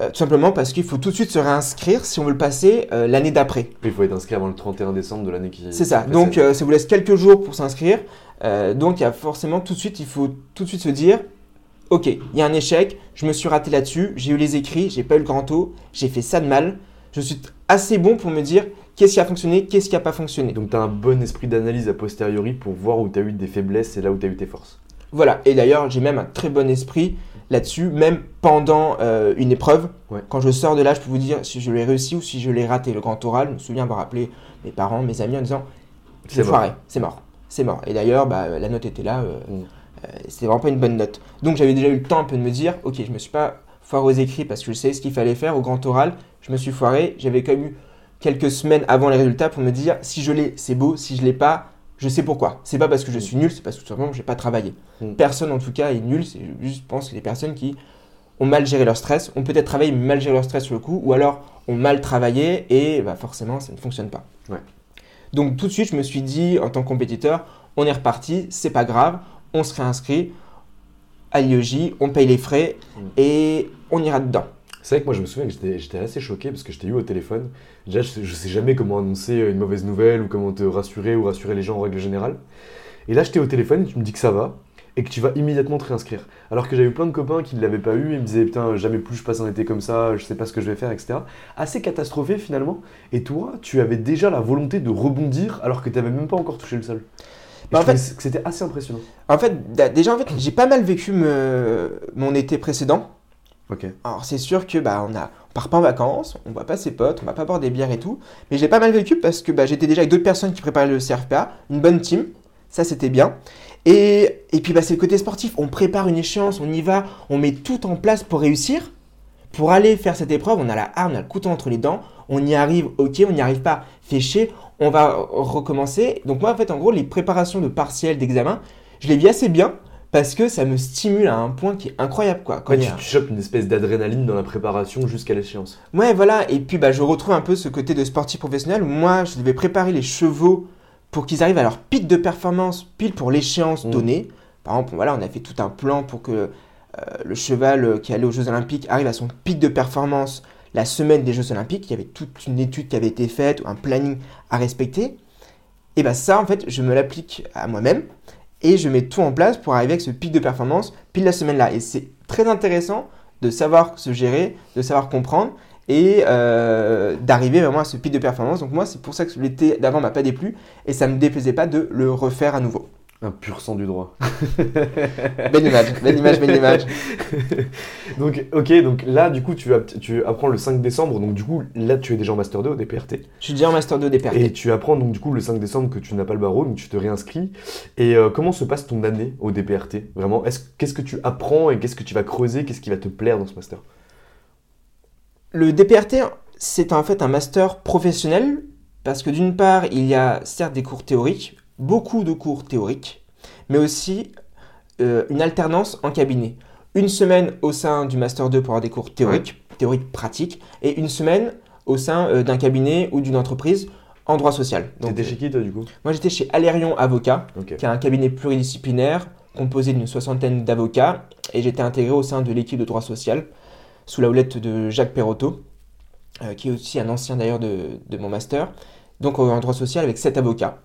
Euh, tout simplement parce qu'il faut tout de suite se réinscrire si on veut le passer l'année d'après. Il faut être inscrit avant le 31 décembre de l'année qui C'est ça. Donc ça vous laisse quelques jours pour s'inscrire. Donc il y a forcément tout de suite, il faut tout de suite se dire, ok, il y a un échec, je me suis raté là-dessus, j'ai eu les écrits, j'ai pas eu le grand taux, j'ai fait ça de mal. Je suis assez bon pour me dire qu'est-ce qui a fonctionné, qu'est-ce qui a pas fonctionné. Donc tu as un bon esprit d'analyse a posteriori pour voir où tu as eu des faiblesses et là où tu as eu tes forces. Voilà. Et d'ailleurs, j'ai même un très bon esprit là-dessus, même pendant euh, une épreuve. Ouais. Quand je sors de là, je peux vous dire si je l'ai réussi ou si je l'ai raté. Le grand oral, je me souviens avoir appelé mes parents, mes amis en disant C'est foiré, c'est mort. C'est mort. Et d'ailleurs, bah, la note était là. euh, Mm. euh, c'était vraiment pas une bonne note. Donc j'avais déjà eu le temps un peu de me dire, ok, je me suis pas foiré aux écrits parce que je sais ce qu'il fallait faire au grand oral. Je me suis foiré. J'avais quand même eu quelques semaines avant les résultats pour me dire, si je l'ai, c'est beau. Si je l'ai pas, je sais pourquoi. C'est pas parce que je suis nul, c'est parce que tout simplement j'ai pas travaillé. Mm. Personne en tout cas est nul. C'est juste, je pense que les personnes qui ont mal géré leur stress, ont peut-être travaillé mais mal géré leur stress sur le coup, ou alors ont mal travaillé et bah, forcément ça ne fonctionne pas. Ouais. Donc tout de suite, je me suis dit, en tant que compétiteur, on est reparti, c'est pas grave, on se réinscrit à l'IEJ, on paye les frais Mm. et on ira dedans. C'est vrai que moi je me souviens que j'étais- assez choqué parce que je t'ai eu au téléphone. Déjà je sais, je sais jamais comment annoncer une mauvaise nouvelle ou comment te rassurer ou rassurer les gens en règle générale. Et là j'étais au téléphone, tu me dis que ça va et que tu vas immédiatement te réinscrire. Alors que j'avais eu plein de copains qui ne l'avaient pas eu et me disaient putain jamais plus je passe un été comme ça, je sais pas ce que je vais faire, etc. Assez catastrophé finalement. Et toi tu avais déjà la volonté de rebondir alors que tu n'avais même pas encore touché le sol. Bah, je en fait- c'était assez impressionnant. En fait, déjà, en fait, j'ai pas mal vécu me- mon été précédent. Alors c'est sûr que bah on a part pas en vacances, on voit pas ses potes, on va pas boire des bières et tout, mais j'ai pas mal vécu parce que bah, j'étais déjà avec d'autres personnes qui préparaient le CRPA, une bonne team, ça c'était bien. Et, et puis bah, c'est le côté sportif, on prépare une échéance, on y va, on met tout en place pour réussir. Pour aller faire cette épreuve, on a la arme, on a le couteau entre les dents, on y arrive, ok, on n'y arrive pas, fait chier, on va recommencer. Donc moi en fait en gros les préparations de partiels, d'examen, je les vis assez bien parce que ça me stimule à un point qui est incroyable quoi. Quand Ouais, tu, a- tu chopes une espèce d'adrénaline dans la préparation jusqu'à l'échéance. Ouais, voilà. Et puis, bah, je retrouve un peu ce côté de sportif professionnel où moi, je devais préparer les chevaux pour qu'ils arrivent à leur pic de performance pile pour l'échéance Mm. donnée. Par exemple, voilà, on a fait tout un plan pour que euh, le cheval euh, qui allait aux Jeux Olympiques arrive à son pic de performance la semaine des Jeux Olympiques. Il y avait toute une étude qui avait été faite, un planning à respecter. Et bah, ça, en fait, je me l'applique à moi-même et je mets tout en place pour arriver avec ce pic de performance pile la semaine là. Et c'est très intéressant de savoir se gérer, de savoir comprendre et euh, d'arriver vraiment à ce pic de performance. Donc moi, c'est pour ça que l'été d'avant m'a pas déplu et ça me déplaisait pas de le refaire à nouveau. Un pur sang du droit. (laughs) Belle image, belle image, belle image. (laughs) donc, ok, donc là, du coup, tu, app- tu apprends le 5 décembre, donc du coup, là, tu es déjà en Master 2 au DPRT. Je suis déjà en Master 2 DPRT. Et tu apprends donc du coup le 5 décembre que tu n'as pas le barreau, donc tu te réinscris. Et euh, comment se passe ton année au DPRT Vraiment, est-ce- qu'est-ce que tu apprends et qu'est-ce que tu vas creuser? Qu'est-ce qui va te plaire dans ce master? Le DPRT, c'est en fait un master professionnel parce que d'une part, il y a certes des cours théoriques, beaucoup de cours théoriques, mais aussi euh, une alternance en cabinet. Une semaine au sein du Master 2 pour avoir des cours théoriques, théoriques pratiques, et une semaine au sein euh, d'un cabinet ou d'une entreprise en droit social. T'étais chez qui toi du coup? moi j'étais chez Alérion Avocat, qui est un cabinet pluridisciplinaire composé d'une soixantaine d'avocats, et j'étais intégré au sein de l'équipe de droit social sous la houlette de Jacques Perrotto. qui est aussi un ancien d'ailleurs de, de, mon master, donc en droit social avec sept avocats.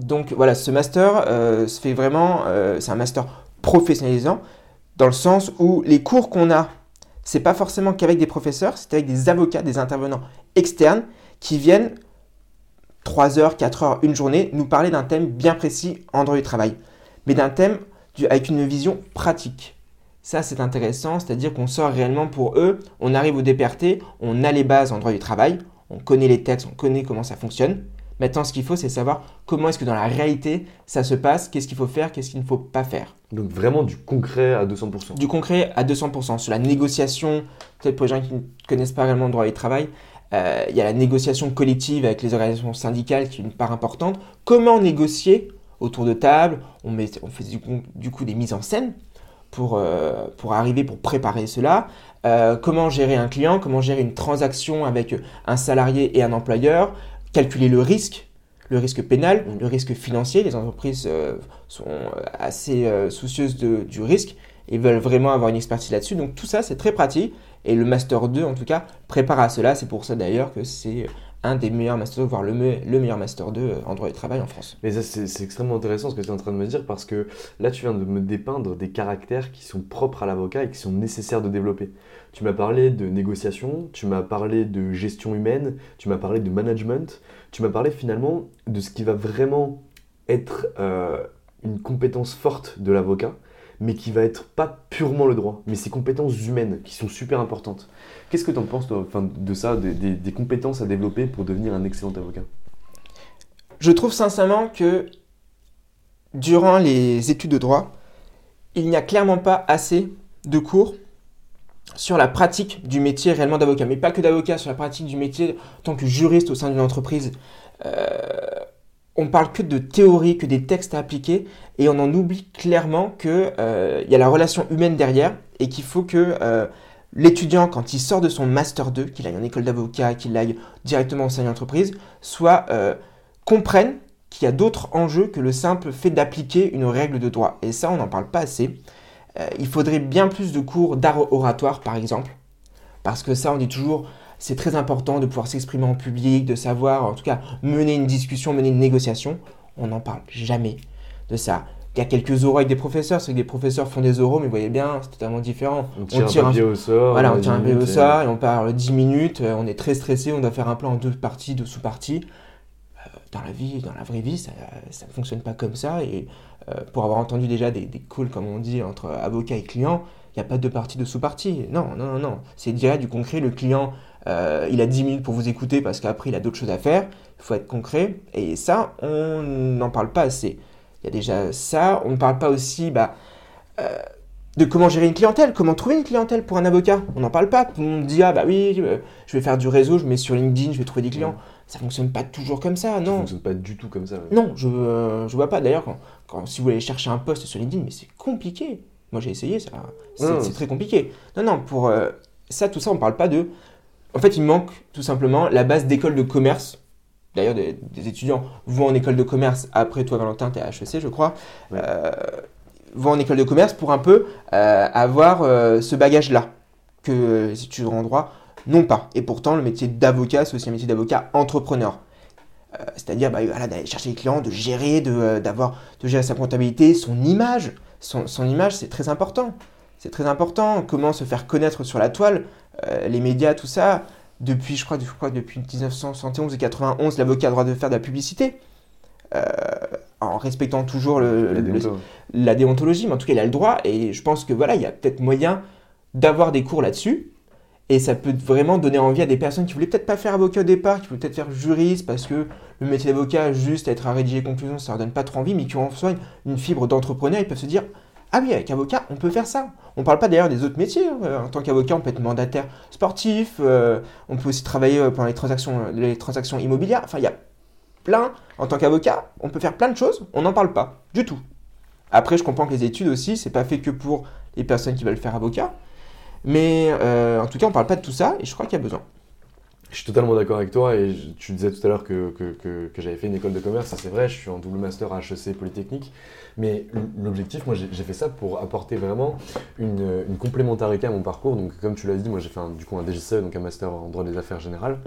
Donc voilà, ce master se fait vraiment, c'est un master professionnalisant, dans le sens où les cours qu'on a, c'est pas forcément qu'avec des professeurs, c'est avec des avocats, des intervenants externes qui viennent 3 heures, 4 heures, une journée, nous parler d'un thème bien précis en droit du travail, mais d'un thème avec une vision pratique. Ça, c'est intéressant, c'est-à-dire qu'on sort réellement pour eux, on arrive au DPRT, on a les bases en droit du travail, on connaît les textes, on connaît comment ça fonctionne. Maintenant, ce qu'il faut, c'est savoir comment est-ce que dans la réalité, ça se passe, qu'est-ce qu'il faut faire, qu'est-ce qu'il ne faut pas faire. Donc vraiment du concret à 200%. Du concret à 200%. Sur la négociation, peut-être pour les gens qui ne connaissent pas réellement le droit du travail, euh, il y a la négociation collective avec les organisations syndicales qui est une part importante. Comment négocier autour de table? On, met, on fait du coup, des mises en scène pour, euh, pour arriver, pour préparer cela. Euh, comment gérer un client, comment gérer une transaction avec un salarié et un employeur, calculer le risque, le risque pénal, le risque financier. Les entreprises sont assez soucieuses de, du risque et veulent vraiment avoir une expertise là-dessus. Donc tout ça, c'est très pratique. Et le Master 2, en tout cas, prépare à cela. C'est pour ça d'ailleurs que c'est un des meilleurs Master 2, voire le, meilleur Master 2 en droit du travail en France. Mais ça, c'est extrêmement intéressant ce que tu es en train de me dire parce que là, tu viens de me dépeindre des caractères qui sont propres à l'avocat et qui sont nécessaires de développer. Tu m'as parlé de négociation, tu m'as parlé de gestion humaine, tu m'as parlé de management, tu m'as parlé finalement de ce qui va vraiment être euh, une compétence forte de l'avocat mais qui va être pas purement le droit, mais ses compétences humaines qui sont super importantes. Qu'est-ce que tu en penses enfin, de ça, des, compétences à développer pour devenir un excellent avocat? Je trouve sincèrement que durant les études de droit, il n'y a clairement pas assez de cours sur la pratique du métier réellement d'avocat, mais pas que d'avocat, sur la pratique du métier en tant que juriste au sein d'une entreprise. Euh, on parle que de théorie, que des textes à appliquer, et on en oublie clairement qu'il euh, y a la relation humaine derrière, et qu'il faut que euh, l'étudiant, quand il sort de son Master 2, qu'il aille en école d'avocat, qu'il aille directement d'une entreprise, soit euh, comprenne qu'il y a d'autres enjeux que le simple fait d'appliquer une règle de droit. Et ça, on n'en parle pas assez. il faudrait bien plus de cours d'art oratoire, par exemple, parce que ça, on dit toujours c'est très important de pouvoir s'exprimer en public, de savoir, en tout cas, mener une discussion, mener une négociation. On n'en parle jamais de ça. Il y a quelques oraux avec des professeurs, c'est que les professeurs font des oraux, mais vous voyez bien, c'est totalement différent. On tire, un, au sort. Voilà, on tire un au sort et on parle 10 minutes, euh, on est très stressé, on doit faire un plan en deux parties, deux sous-parties. Euh, dans la vie, dans la vraie vie, ça ne fonctionne pas comme ça. Et euh, pour avoir entendu déjà des, des calls, comme on dit, entre avocat et client, il n'y a pas de partie de sous-partie. Non, non, non, non. C'est direct du concret. Le client euh, il a 10 minutes pour vous écouter parce qu'après il a d'autres choses à faire. Il faut être concret. Et ça, on n'en parle pas assez. Il y a déjà ça. On ne parle pas aussi bah, euh, de comment gérer une clientèle, comment trouver une clientèle pour un avocat. On n'en parle pas. Tout le monde dit Ah bah oui, euh, je vais faire du réseau, je mets sur LinkedIn, je vais trouver des clients. Ça fonctionne pas toujours comme ça, non. Ça fonctionne pas du tout comme ça. Non, je ne vois pas. D'ailleurs, quand, si vous voulez chercher un poste sur LinkedIn, mais c'est compliqué. Moi j'ai essayé, ça, c'est très compliqué. Non, non, pour ça, tout ça, on parle pas de en fait, il manque tout simplement la base d'école de commerce. D'ailleurs, des, étudiants vont en école de commerce. Après, toi, Valentin, tu es à HEC, je crois. Euh, vont en école de commerce pour un peu euh, avoir euh, ce bagage-là que les étudiants en droit n'ont pas. Et pourtant, le métier d'avocat, c'est aussi un métier d'avocat entrepreneur. C'est-à-dire bah, d'aller chercher les clients, de gérer, de, d'avoir, de gérer sa comptabilité, son image. Son, son image, c'est très important. C'est très important. Comment se faire connaître sur la toile. Les médias, tout ça, depuis, je crois, je crois depuis 1971 et 91, l'avocat a le droit de faire de la publicité. Euh, en respectant toujours la, déontologie, mais en tout cas, il a le droit. Et je pense que voilà, il y a peut-être moyen d'avoir des cours là-dessus. Et ça peut vraiment donner envie à des personnes qui voulaient peut-être pas faire avocat au départ, qui voulaient peut-être faire juriste parce que le métier d'avocat, juste être à rédiger conclusions, ça leur donne pas trop envie, mais qui ont en soi une fibre d'entrepreneur, ils peuvent se dire ah oui, avec avocat, on peut faire ça. On ne parle pas d'ailleurs des autres métiers. Hein. En tant qu'avocat, on peut être mandataire sportif, euh, on peut aussi travailler euh, pendant les transactions, immobilières. Enfin, il y a plein. En tant qu'avocat, on peut faire plein de choses, on n'en parle pas du tout. Après, je comprends que les études aussi, c'est pas fait que pour les personnes qui veulent faire avocat. Mais euh, en tout cas, on ne parle pas de tout ça et je crois qu'il y a besoin. Je suis totalement d'accord avec toi et je- tu disais tout à l'heure que, que, que- que j'avais fait une école de commerce, et c'est vrai, je suis en double master à HEC Polytechnique, mais l'objectif, moi j'ai fait ça pour apporter vraiment une, une complémentarité à mon parcours. Donc comme tu l'as dit, moi j'ai fait un, du coup un DGCE, donc un master en droit des affaires générales,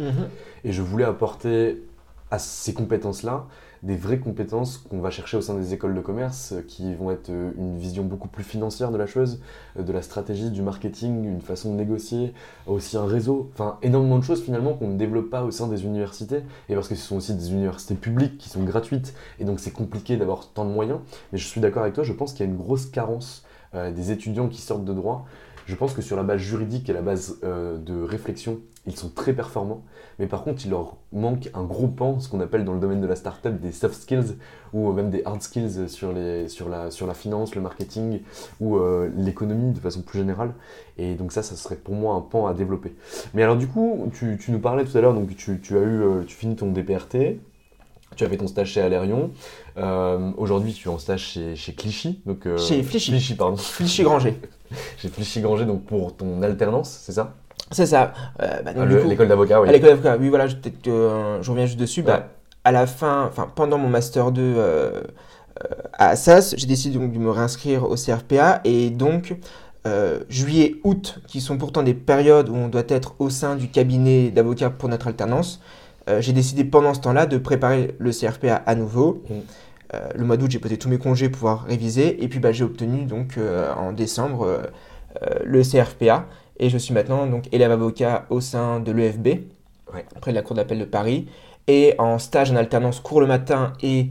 et je voulais apporter à ces compétences-là des vraies compétences qu'on va chercher au sein des écoles de commerce, euh, qui vont être euh, une vision beaucoup plus financière de la chose, euh, de la stratégie, du marketing, une façon de négocier, aussi un réseau, enfin énormément de choses finalement qu'on ne développe pas au sein des universités, et parce que ce sont aussi des universités publiques qui sont gratuites, et donc c'est compliqué d'avoir tant de moyens, mais je suis d'accord avec toi, je pense qu'il y a une grosse carence des étudiants qui sortent de droit. Je pense que sur la base juridique et la base euh, de réflexion, ils sont très performants, mais par contre il leur manque un gros pan, ce qu'on appelle dans le domaine de la startup des soft skills, ou même des hard skills sur, la, finance, le marketing, ou euh, l'économie de façon plus générale. Et donc ça, ça serait pour moi un pan à développer. Mais alors du coup, tu, tu nous parlais tout à l'heure, donc tu, tu as eu, euh, tu finis ton DPRT, tu as fait ton stage chez Alérion. Euh, Aujourd'hui, tu es en stage chez, chez Clichy. Donc, euh, Chez Flichy. Clichy, pardon. Flichy Granger. (laughs) Chez Clichy Granger, donc pour ton alternance, c'est ça? C'est ça. Euh, bah, Ah, L'école d'avocat, oui. L'école d'avocat, oui, voilà, je, je reviens juste dessus. Bah. À la fin, enfin, pendant mon Master 2 euh, euh, à Assas, j'ai décidé donc de me réinscrire au CRPA et donc juillet, août, qui sont pourtant des périodes où on doit être au sein du cabinet d'avocat pour notre alternance, euh, j'ai décidé pendant ce temps-là de préparer le CRPA à nouveau. Euh, le mois d'août, j'ai posé tous mes congés pour pouvoir réviser et puis bah, j'ai obtenu donc euh, en décembre le CRPA et je suis maintenant donc élève avocat au sein de l'EFB Ouais. près de la cour d'appel de Paris et en stage en alternance cours le matin et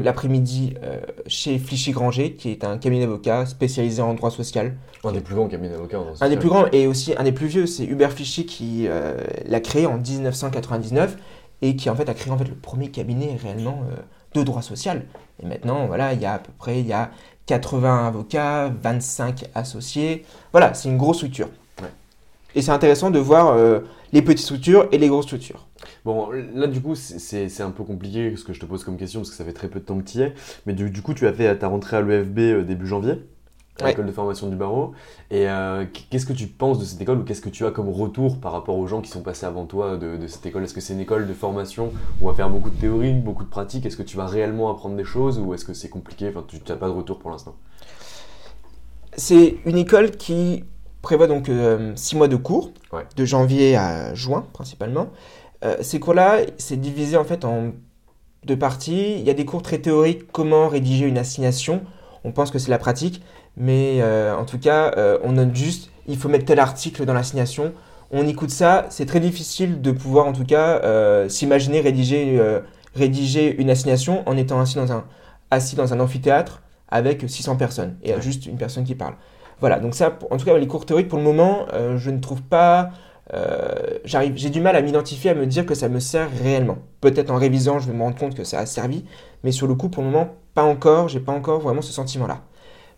l'après-midi euh, chez Flichy Granger qui est un cabinet d'avocat spécialisé en droit social. Un des plus grands cabinets d'avocats. en Un des plus grands et aussi un des plus vieux, c'est Hubert Flichy qui euh, l'a créé en 1999 et qui en fait a créé en fait le premier cabinet réellement euh, de droit social. Et maintenant, voilà, il y a à peu près il y a 80 avocats, 25 associés. Voilà, c'est une grosse structure. Ouais. Et c'est intéressant de voir les petites structures et les grosses structures. Bon, là, du coup, c'est- un peu compliqué ce que je te pose comme question parce que ça fait très peu de temps que tu y es. Mais du, du coup, tu as fait ta rentrée à l'EFB euh, début janvier, à Ouais. l'école de formation du barreau. Et euh, qu'est-ce que tu penses de cette école ou qu'est-ce que tu as comme retour par rapport aux gens qui sont passés avant toi de, de cette école? Est-ce que c'est une école de formation où on va faire beaucoup de théorie, beaucoup de pratique? Est-ce que tu vas réellement apprendre des choses ou est-ce que c'est compliqué? Enfin, tu n'as pas de retour pour l'instant. C'est une école qui prévoit donc 6 mois de cours, Ouais. de janvier à juin principalement. Euh, ces cours-là, c'est divisé en fait en deux parties. Il y a des cours très théoriques, comment rédiger une assignation. On pense que c'est la pratique, mais euh, en tout cas, euh, on note juste, il faut mettre tel article dans l'assignation. On écoute ça, c'est très difficile de pouvoir en tout cas s'imaginer rédiger, rédiger une assignation en étant assis dans un, assis dans un amphithéâtre avec 600 personnes et Ouais. juste une personne qui parle. Voilà, donc ça, en tout cas, les cours théoriques, pour le moment, euh, je ne trouve pas. Euh, j'arrive, j'ai du mal à m'identifier, à me dire que ça me sert réellement. Peut-être en révisant, je vais me rendre compte que ça a servi, mais sur le coup, pour le moment, pas encore. J'ai pas encore vraiment ce sentiment-là.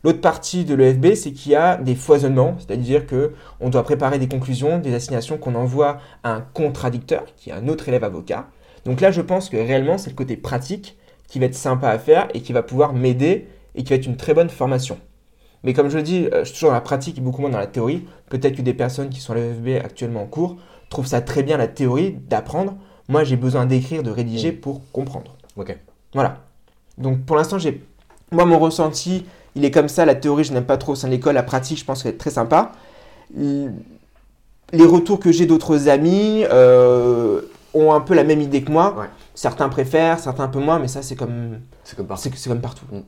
L'autre partie de l'EFB, c'est qu'il y a des foisonnements, c'est-à-dire que on doit préparer des conclusions, des assignations qu'on envoie à un contradicteur, qui est un autre élève avocat. Donc là, je pense que réellement, c'est le côté pratique qui va être sympa à faire et qui va pouvoir m'aider et qui va être une très bonne formation. Mais comme je le dis, euh, je suis toujours dans la pratique et beaucoup moins dans la théorie. Peut-être que des personnes qui sont à l'EFB actuellement en cours trouvent ça très bien la théorie, d'apprendre. Moi, j'ai besoin d'écrire, de rédiger pour comprendre. Ok. Voilà. Donc pour l'instant, j'ai. Moi, mon ressenti, il est comme ça. La théorie, je n'aime pas trop au sein de l'école. La pratique, je pense qu'elle est très sympa. Les retours que j'ai d'autres amis euh, ont un peu la même idée que moi. Ouais. Certains préfèrent, certains un peu moins, mais ça, c'est comme, C'est comme partout. c'est c'est comme partout. Mm. Bon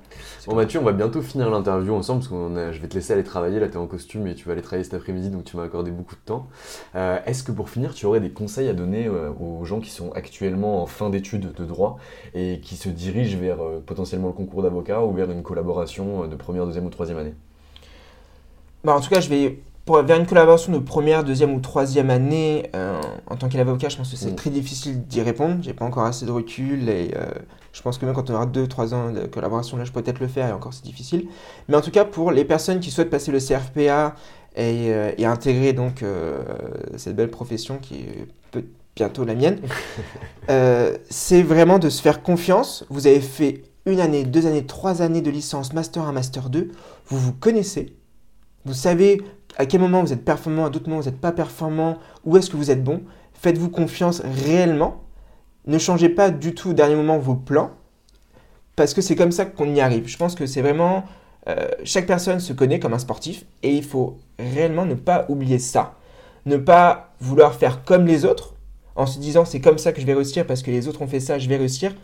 comme- Mathieu, on va bientôt finir l'interview ensemble parce que je vais te laisser aller travailler. Là, tu es en costume et tu vas aller travailler cet après-midi, donc tu m'as accordé beaucoup de temps. Euh, Est-ce que pour finir, tu aurais des conseils à donner euh, aux gens qui sont actuellement en fin d'études de droit et qui se dirigent vers euh, potentiellement le concours d'avocat ou vers une collaboration euh, de première, deuxième ou troisième année? Bah, en tout cas, je vais pour, vers une collaboration de première, deuxième ou troisième année euh, en tant qu'avocat. Je pense que c'est Mm. très difficile d'y répondre. J'ai pas encore assez de recul et euh, je pense que même quand on aura 2-3 ans de collaboration, là, je pourrais peut-être le faire et encore c'est difficile. Mais en tout cas, pour les personnes qui souhaitent passer le CRPA et, euh, et intégrer donc cette belle profession qui est peut- bientôt la mienne, (laughs) c'est vraiment de se faire confiance. Vous avez fait une année, deux années, trois années de licence, master 1, master 2. Vous vous connaissez. Vous savez à quel moment vous êtes performant, à d'autres moments vous n'êtes pas performant, où est-ce que vous êtes bon? Faites-vous confiance réellement. Ne changez pas du tout au dernier moment vos plans, parce que c'est comme ça qu'on y arrive. Je pense que c'est vraiment... euh, chaque personne se connaît comme un sportif, et il faut réellement ne pas oublier ça. Ne pas vouloir faire comme les autres, en se disant c'est comme ça que je vais réussir, parce que les autres ont fait ça, je vais réussir.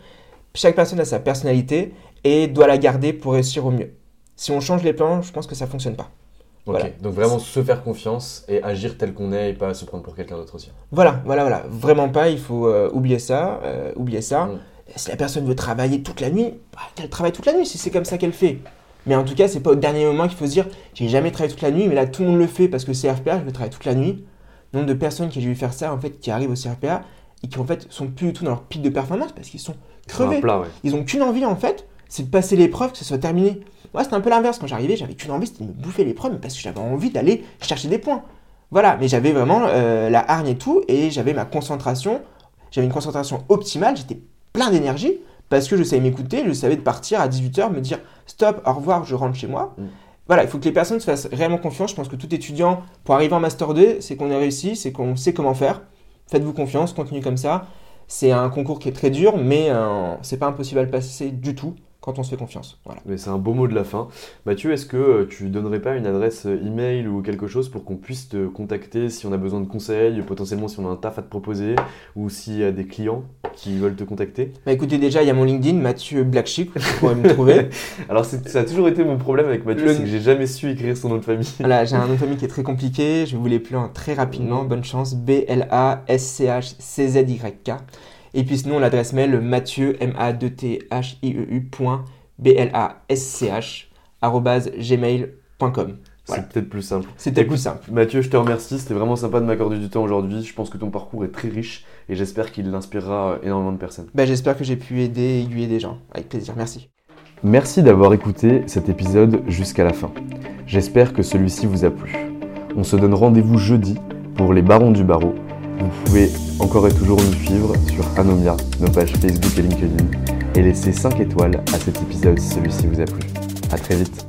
Chaque personne a sa personnalité, et doit la garder pour réussir au mieux. Si on change les plans, je pense que ça fonctionne pas. Ok, Voilà. donc vraiment se faire confiance et agir tel qu'on est et pas se prendre pour quelqu'un d'autre aussi. Voilà, voilà, voilà. Vraiment pas, il faut euh, oublier ça, euh, oublier ça. Mm. Si la personne veut travailler toute la nuit, bah, qu'elle travaille toute la nuit si c'est comme ça qu'elle fait. Mais en tout cas, c'est pas au dernier moment qu'il faut se dire j'ai jamais travaillé toute la nuit, mais là tout le monde le fait parce que c'est RPA, je vais travailler toute la nuit. Nombre de personnes qui ont dû faire ça, en fait, qui arrivent au CRPA et qui en fait sont plus du tout dans leur pic de performance parce qu'ils sont crevés. plat, ouais. Ils ont qu'une envie en fait, c'est de passer l'épreuve, que ce soit terminé. Moi, c'était un peu l'inverse. Quand j'arrivais, j'avais qu'une envie, c'était de me bouffer l'épreuve, mais parce que j'avais envie d'aller chercher des points. Voilà, mais j'avais vraiment euh, la hargne et tout, et j'avais ma concentration. J'avais une concentration optimale, j'étais plein d'énergie, parce que je savais m'écouter, je savais de partir à 18h, me dire stop, au revoir, je rentre chez moi. Mm. Voilà, il faut que les personnes se fassent réellement confiance. Je pense que tout étudiant, pour arriver en Master 2, c'est qu'on a réussi, c'est qu'on sait comment faire. Faites-vous confiance, continuez comme ça. C'est un concours qui est très dur, mais euh, c'est pas impossible à le passer du tout quand on se fait confiance. Voilà. Mais c'est un beau mot de la fin. Mathieu, est-ce que euh, tu donnerais pas une adresse euh, email ou quelque chose pour qu'on puisse te contacter si on a besoin de conseils, potentiellement si on a un taf à te proposer, ou s'il y a des clients qui veulent te contacter? Bah écoutez, déjà, il y a mon LinkedIn, Mathieu Blackchick, vous pourrez me trouver. (laughs) Alors ça a toujours été mon problème avec Mathieu, Le- c'est que j'ai jamais su écrire son nom de famille. Voilà, j'ai un nom de famille qui est très compliqué, je vous l'épeler en très rapidement, bonne chance, B-L-A-S-C-H-C-Z-Y-K. Et puis sinon, l'adresse mail, Mathieu, M-A-2-T-H-I-E-U, point, B-L-A-S-C-H, arrobase gmail.com. Voilà. C'est peut-être plus simple. C'était Écoute, plus simple. Mathieu, je te remercie, c'était vraiment sympa de m'accorder du temps aujourd'hui. Je pense que ton parcours est très riche et j'espère qu'il inspirera euh, énormément de personnes. Bah, J'espère que j'ai pu aider, aiguiller des gens. Avec plaisir, merci. Merci d'avoir écouté cet épisode jusqu'à la fin. J'espère que celui-ci vous a plu. On se donne rendez-vous jeudi pour les Barons du Barreau. Vous pouvez encore et toujours nous suivre sur Anomia, nos pages Facebook et LinkedIn, et laisser 5 étoiles à cet épisode si celui-ci vous a plu. A très vite.